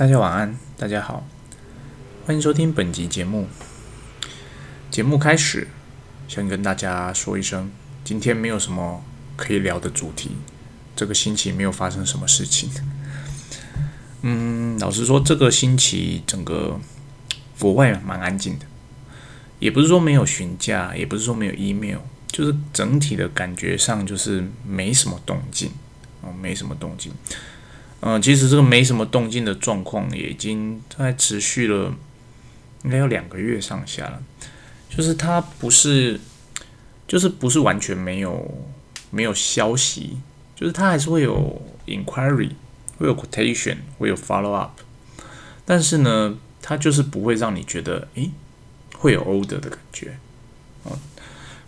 大家晚安，大家好，欢迎收听本集节目。节目开始，先跟大家说一声，今天没有什么可以聊的主题，这个星期没有发生什么事情。嗯，老实说，这个星期整个国外蛮安静的，也不是说没有询价，也不是说没有 email，就是整体的感觉上就是没什么动静哦，没什么动静。嗯，其实这个没什么动静的状况，也已经在持续了，应该有两个月上下了。就是它不是，就是不是完全没有没有消息，就是它还是会有 inquiry，会有 quotation，会有 follow up，但是呢，它就是不会让你觉得，诶，会有 order 的感觉。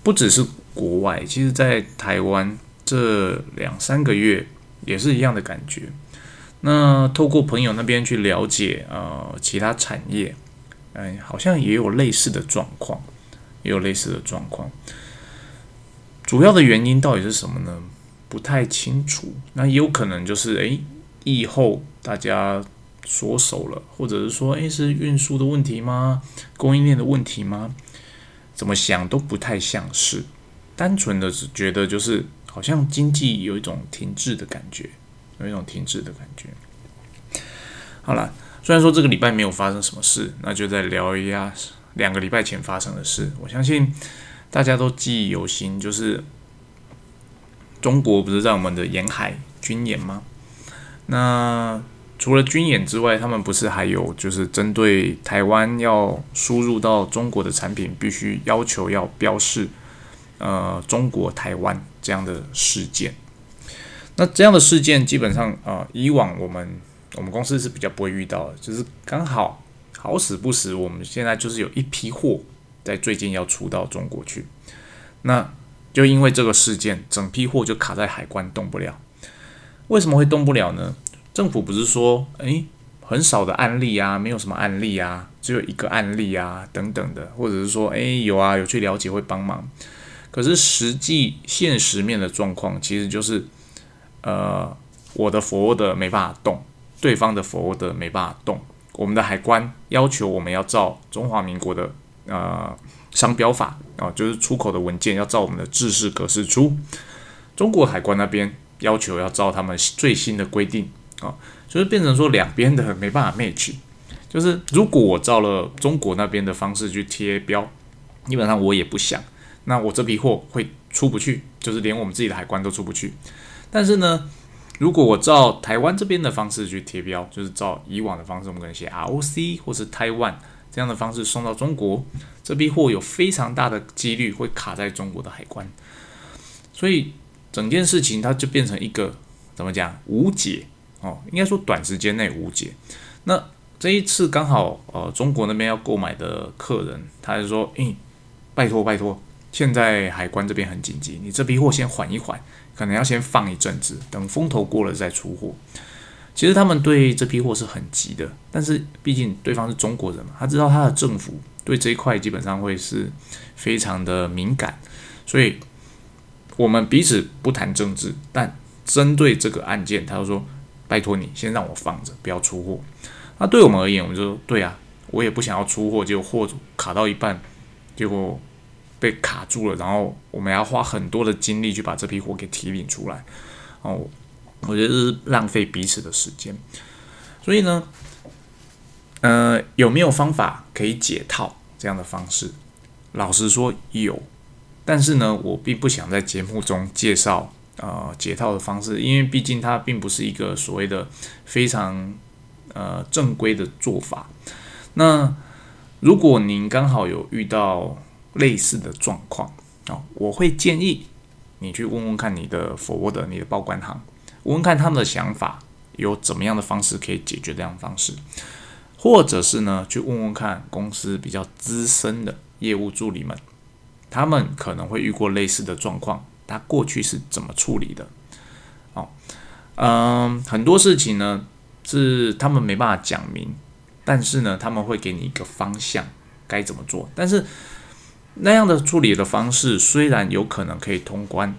不只是国外，其实在台湾这两三个月也是一样的感觉。那透过朋友那边去了解，呃，其他产业，嗯，好像也有类似的状况，也有类似的状况。主要的原因到底是什么呢？不太清楚。那也有可能就是，诶，疫后大家缩手了，或者是说，诶，是运输的问题吗？供应链的问题吗？怎么想都不太像是，单纯的只觉得就是好像经济有一种停滞的感觉。有一种停滞的感觉。好了，虽然说这个礼拜没有发生什么事，那就再聊一下两个礼拜前发生的事。我相信大家都记忆犹新，就是中国不是在我们的沿海军演吗？那除了军演之外，他们不是还有就是针对台湾要输入到中国的产品，必须要求要标示呃中国台湾这样的事件。那这样的事件基本上啊，以往我们我们公司是比较不会遇到的，就是刚好好死不死，我们现在就是有一批货在最近要出到中国去，那就因为这个事件，整批货就卡在海关动不了。为什么会动不了呢？政府不是说诶很少的案例啊，没有什么案例啊，只有一个案例啊等等的，或者是说诶有啊有去了解会帮忙，可是实际现实面的状况其实就是。呃，我的 ford 没办法动，对方的 ford 没办法动。我们的海关要求我们要照中华民国的呃商标法啊，就是出口的文件要照我们的制式格式出。中国海关那边要求要照他们最新的规定啊，就是变成说两边的没办法 match。就是如果我照了中国那边的方式去贴标，基本上我也不想，那我这批货会出不去，就是连我们自己的海关都出不去。但是呢，如果我照台湾这边的方式去贴标，就是照以往的方式，我们可能写 ROC 或是台湾这样的方式送到中国，这批货有非常大的几率会卡在中国的海关，所以整件事情它就变成一个怎么讲无解哦，应该说短时间内无解。那这一次刚好呃中国那边要购买的客人，他就说，诶，拜托拜托，现在海关这边很紧急，你这批货先缓一缓。可能要先放一阵子，等风头过了再出货。其实他们对这批货是很急的，但是毕竟对方是中国人嘛，他知道他的政府对这一块基本上会是非常的敏感，所以我们彼此不谈政治，但针对这个案件，他就说：“拜托你先让我放着，不要出货。”那对我们而言，我们就说：“对啊，我也不想要出货，结果货卡到一半，结果。”被卡住了，然后我们要花很多的精力去把这批货给提领出来，哦，我觉得这是浪费彼此的时间。所以呢，呃，有没有方法可以解套这样的方式？老实说有，但是呢，我并不想在节目中介绍呃解套的方式，因为毕竟它并不是一个所谓的非常呃正规的做法。那如果您刚好有遇到，类似的状况啊，我会建议你去问问看你的 forward 你的报关行，问问看他们的想法，有怎么样的方式可以解决这样的方式，或者是呢，去问问看公司比较资深的业务助理们，他们可能会遇过类似的状况，他过去是怎么处理的？哦，嗯，很多事情呢是他们没办法讲明，但是呢，他们会给你一个方向该怎么做，但是。那样的处理的方式虽然有可能可以通关，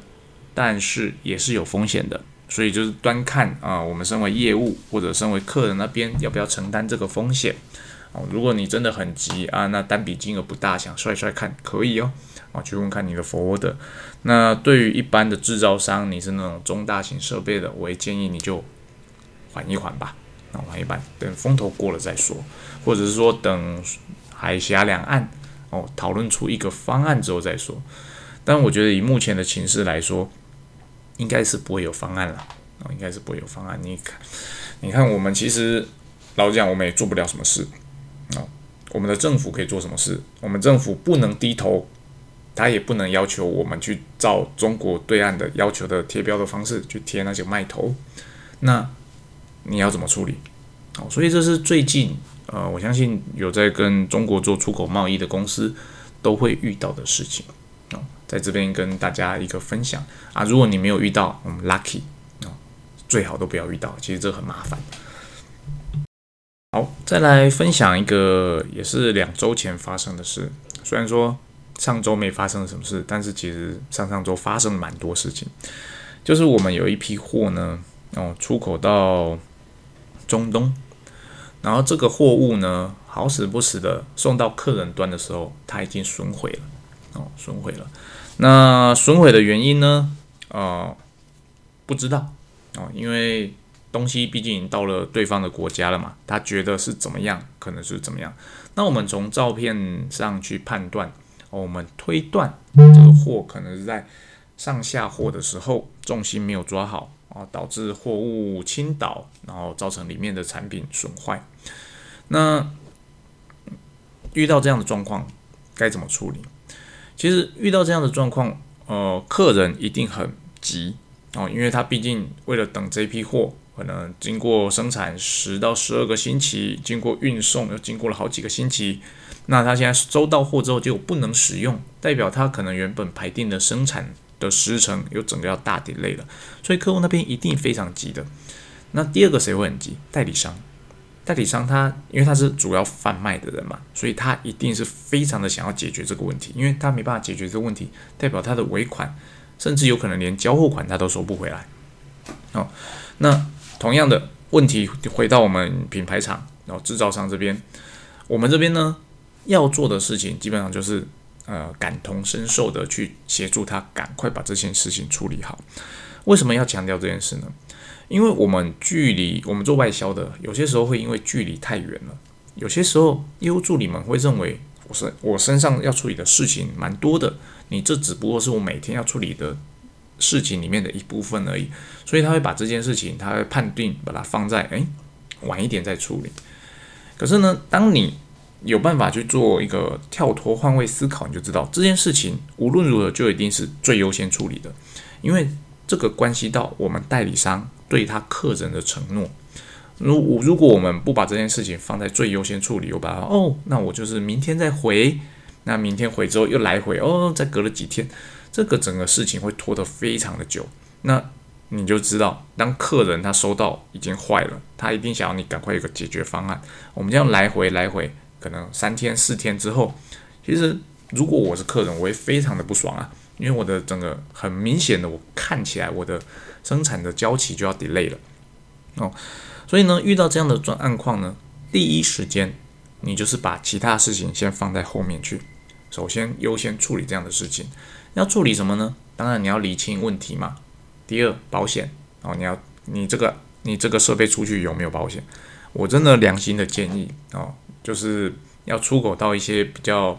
但是也是有风险的。所以就是端看啊，我们身为业务或者身为客人那边要不要承担这个风险哦。如果你真的很急啊，那单笔金额不大，想帅帅看可以哦，啊，去问看你的 forward。那对于一般的制造商，你是那种中大型设备的，我也建议你就缓一缓吧，啊，缓一缓，等风头过了再说，或者是说等海峡两岸哦讨论出一个方案之后再说。但我觉得以目前的情势来说，应该是不会有方案了啊，应该是不会有方案。你看，你看，我们其实老讲，我们也做不了什么事啊。我们的政府可以做什么事？我们政府不能低头，他也不能要求我们去照中国对岸的要求的贴标的方式去贴那些卖头。那你要怎么处理？哦，所以这是最近呃，我相信有在跟中国做出口贸易的公司都会遇到的事情啊。在这边跟大家一个分享啊，如果你没有遇到，我们 lucky 啊，最好都不要遇到，其实这很麻烦。好，再来分享一个也是两周前发生的事，虽然说上周没发生什么事，但是其实上上周发生了蛮多事情。就是我们有一批货呢，哦，出口到中东，然后这个货物呢，好死不死的送到客人端的时候，它已经损毁了，哦，损毁了。那损毁的原因呢？呃，不知道哦，因为东西毕竟到了对方的国家了嘛，他觉得是怎么样，可能是怎么样。那我们从照片上去判断，我们推断这个货可能是在上下货的时候重心没有抓好啊，导致货物倾倒，然后造成里面的产品损坏。那遇到这样的状况，该怎么处理？其实遇到这样的状况，呃，客人一定很急哦，因为他毕竟为了等这批货，可能经过生产十到十二个星期，经过运送又经过了好几个星期，那他现在收到货之后就不能使用，代表他可能原本排定的生产的时程又整个要大 delay 了，所以客户那边一定非常急的。那第二个谁会很急？代理商。代理商他因为他是主要贩卖的人嘛，所以他一定是非常的想要解决这个问题，因为他没办法解决这个问题，代表他的尾款甚至有可能连交货款他都收不回来。哦，那同样的问题回到我们品牌厂，然后制造商这边，我们这边呢要做的事情基本上就是呃感同身受的去协助他赶快把这件事情处理好。为什么要强调这件事呢？因为我们距离我们做外销的，有些时候会因为距离太远了，有些时候业务助理们会认为我是我身上要处理的事情蛮多的，你这只不过是我每天要处理的事情里面的一部分而已，所以他会把这件事情，他会判定把它放在诶晚一点再处理。可是呢，当你有办法去做一个跳脱换位思考，你就知道这件事情无论如何就一定是最优先处理的，因为这个关系到我们代理商。对他客人的承诺，如如果我们不把这件事情放在最优先处理，我把它哦，那我就是明天再回，那明天回之后又来回哦，再隔了几天，这个整个事情会拖得非常的久。那你就知道，当客人他收到已经坏了，他一定想要你赶快有个解决方案。我们这样来回来回，可能三天四天之后，其实如果我是客人，我会非常的不爽啊，因为我的整个很明显的，我看起来我的。生产的交期就要 delay 了哦，所以呢，遇到这样的状案况呢，第一时间你就是把其他事情先放在后面去，首先优先处理这样的事情。要处理什么呢？当然你要理清问题嘛。第二，保险哦，你要你这个你这个设备出去有没有保险？我真的良心的建议哦，就是要出口到一些比较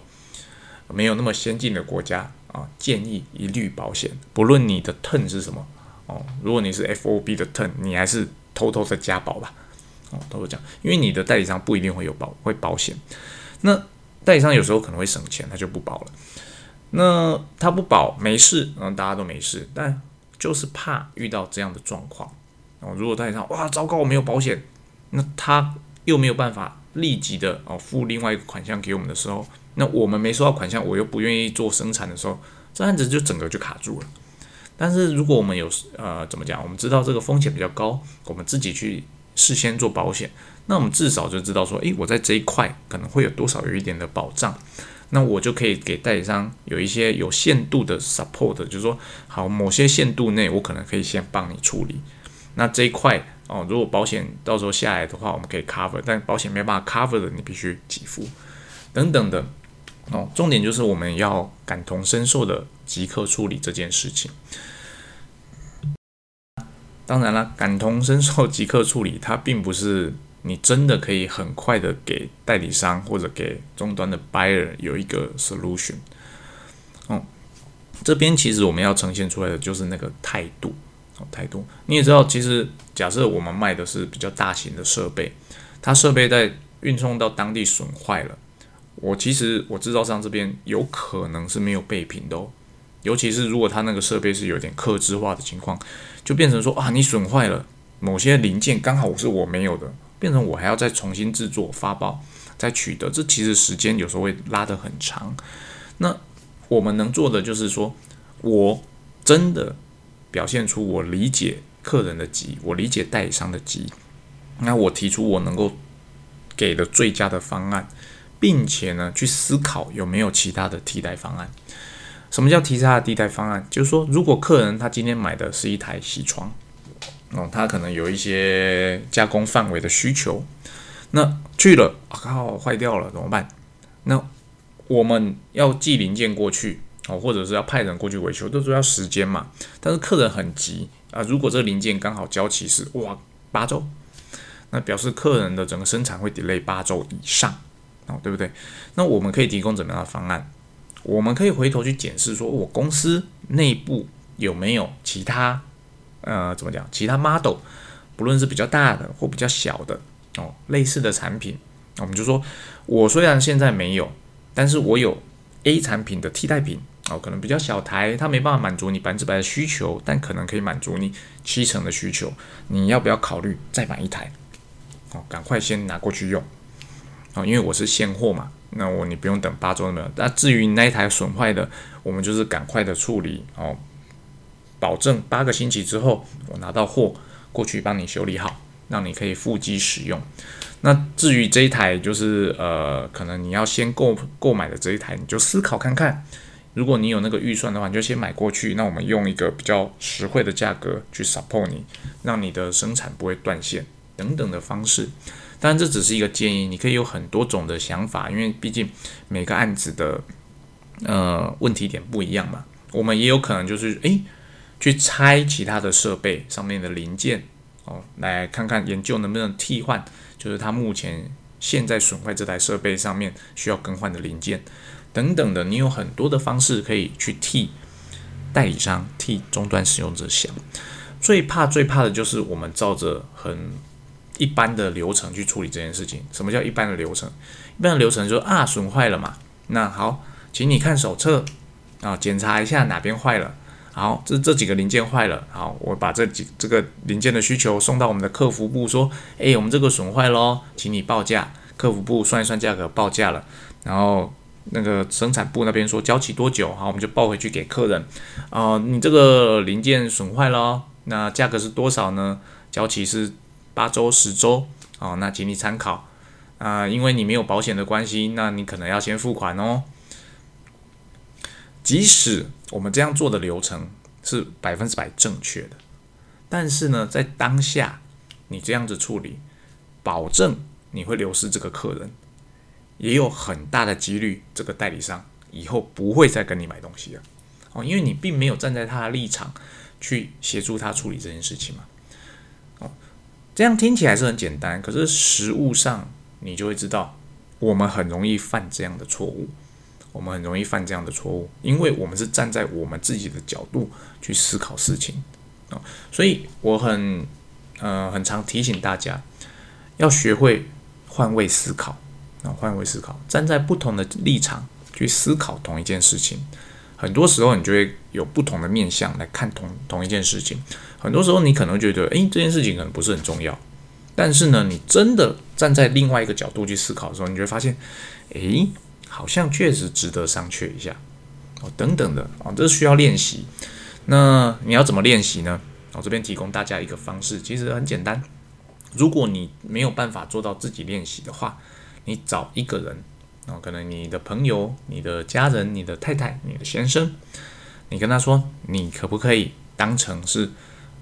没有那么先进的国家啊，建议一律保险，不论你的 turn 是什么。哦，如果你是 FOB 的 turn，你还是偷偷的加保吧。哦，偷偷讲，因为你的代理商不一定会有保，会保险。那代理商有时候可能会省钱，他就不保了。那他不保没事，嗯，大家都没事，但就是怕遇到这样的状况。哦，如果代理商哇，糟糕，我没有保险，那他又没有办法立即的哦付另外一个款项给我们的时候，那我们没收到款项，我又不愿意做生产的时候，这案子就整个就卡住了。但是如果我们有呃怎么讲，我们知道这个风险比较高，我们自己去事先做保险，那我们至少就知道说，诶，我在这一块可能会有多少有一点的保障，那我就可以给代理商有一些有限度的 support，就是说，好某些限度内我可能可以先帮你处理，那这一块哦，如果保险到时候下来的话，我们可以 cover，但保险没办法 cover 的，你必须给付等等的哦。重点就是我们要感同身受的即刻处理这件事情。当然了，感同身受即刻处理，它并不是你真的可以很快的给代理商或者给终端的 buyer 有一个 solution。哦，这边其实我们要呈现出来的就是那个态度。哦，态度你也知道，其实假设我们卖的是比较大型的设备，它设备在运送到当地损坏了，我其实我制造商这边有可能是没有备品的哦。尤其是如果它那个设备是有点克制化的情况，就变成说啊，你损坏了某些零件，刚好是我没有的，变成我还要再重新制作、发包、再取得，这其实时间有时候会拉得很长。那我们能做的就是说，我真的表现出我理解客人的急，我理解代理商的急，那我提出我能够给的最佳的方案，并且呢，去思考有没有其他的替代方案。什么叫提差的替代方案？就是说，如果客人他今天买的是一台洗床，哦，他可能有一些加工范围的需求，那去了，靠，坏掉了怎么办？那我们要寄零件过去，哦，或者是要派人过去维修，都是要时间嘛。但是客人很急啊，如果这零件刚好交期是哇八周，那表示客人的整个生产会 delay 八周以上，哦，对不对？那我们可以提供怎么样的方案？我们可以回头去检视，说我公司内部有没有其他，呃，怎么讲？其他 model，不论是比较大的或比较小的哦，类似的产品，我们就说，我虽然现在没有，但是我有 A 产品的替代品哦，可能比较小台，它没办法满足你百分之百的需求，但可能可以满足你七成的需求。你要不要考虑再买一台？哦，赶快先拿过去用哦，因为我是现货嘛。那我你不用等八周没有。那至于那一台损坏的，我们就是赶快的处理哦，保证八个星期之后我拿到货过去帮你修理好，让你可以复机使用。那至于这一台就是呃，可能你要先购购买的这一台，你就思考看看，如果你有那个预算的话，你就先买过去。那我们用一个比较实惠的价格去 support 你，让你的生产不会断线等等的方式。当然，这只是一个建议，你可以有很多种的想法，因为毕竟每个案子的呃问题点不一样嘛。我们也有可能就是诶，去拆其他的设备上面的零件哦，来看看研究能不能替换，就是它目前现在损坏这台设备上面需要更换的零件等等的。你有很多的方式可以去替代理商、替终端使用者想。最怕、最怕的就是我们照着很。一般的流程去处理这件事情。什么叫一般的流程？一般的流程就是啊，损坏了嘛。那好，请你看手册啊，检查一下哪边坏了。好，这这几个零件坏了。好，我把这几这个零件的需求送到我们的客服部，说，哎，我们这个损坏喽，请你报价。客服部算一算价格，报价了。然后那个生产部那边说交期多久？好，我们就报回去给客人。啊，你这个零件损坏咯，那价格是多少呢？交期是。八周、十周，哦，那请你参考啊，因为你没有保险的关系，那你可能要先付款哦。即使我们这样做的流程是百分之百正确的，但是呢，在当下你这样子处理，保证你会流失这个客人，也有很大的几率这个代理商以后不会再跟你买东西了哦，因为你并没有站在他的立场去协助他处理这件事情嘛。哦这样听起来是很简单，可是实物上你就会知道，我们很容易犯这样的错误。我们很容易犯这样的错误，因为我们是站在我们自己的角度去思考事情啊。所以我很呃很常提醒大家，要学会换位思考啊，换位思考，站在不同的立场去思考同一件事情。很多时候，你就会有不同的面向来看同同一件事情。很多时候，你可能觉得，诶，这件事情可能不是很重要。但是呢，你真的站在另外一个角度去思考的时候，你就会发现，诶，好像确实值得商榷一下哦，等等的啊，这需要练习。那你要怎么练习呢？我这边提供大家一个方式，其实很简单。如果你没有办法做到自己练习的话，你找一个人。哦，可能你的朋友、你的家人、你的太太、你的先生，你跟他说，你可不可以当成是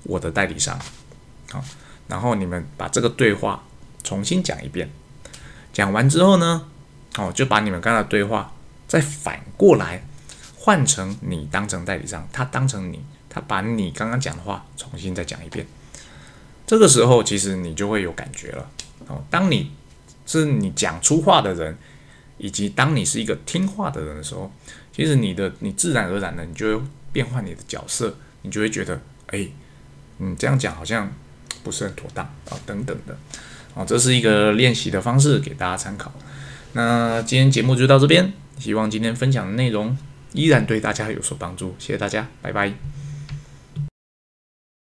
我的代理商？好，然后你们把这个对话重新讲一遍，讲完之后呢，哦，就把你们刚才对话再反过来换成你当成代理商，他当成你，他把你刚刚讲的话重新再讲一遍。这个时候其实你就会有感觉了哦。当你是你讲出话的人，以及当你是一个听话的人的时候，其实你的你自然而然的你就会变换你的角色，你就会觉得，哎，你这样讲好像不是很妥当啊，等等的。哦，这是一个练习的方式，给大家参考。那今天节目就到这边，希望今天分享的内容依然对大家有所帮助，谢谢大家，拜拜。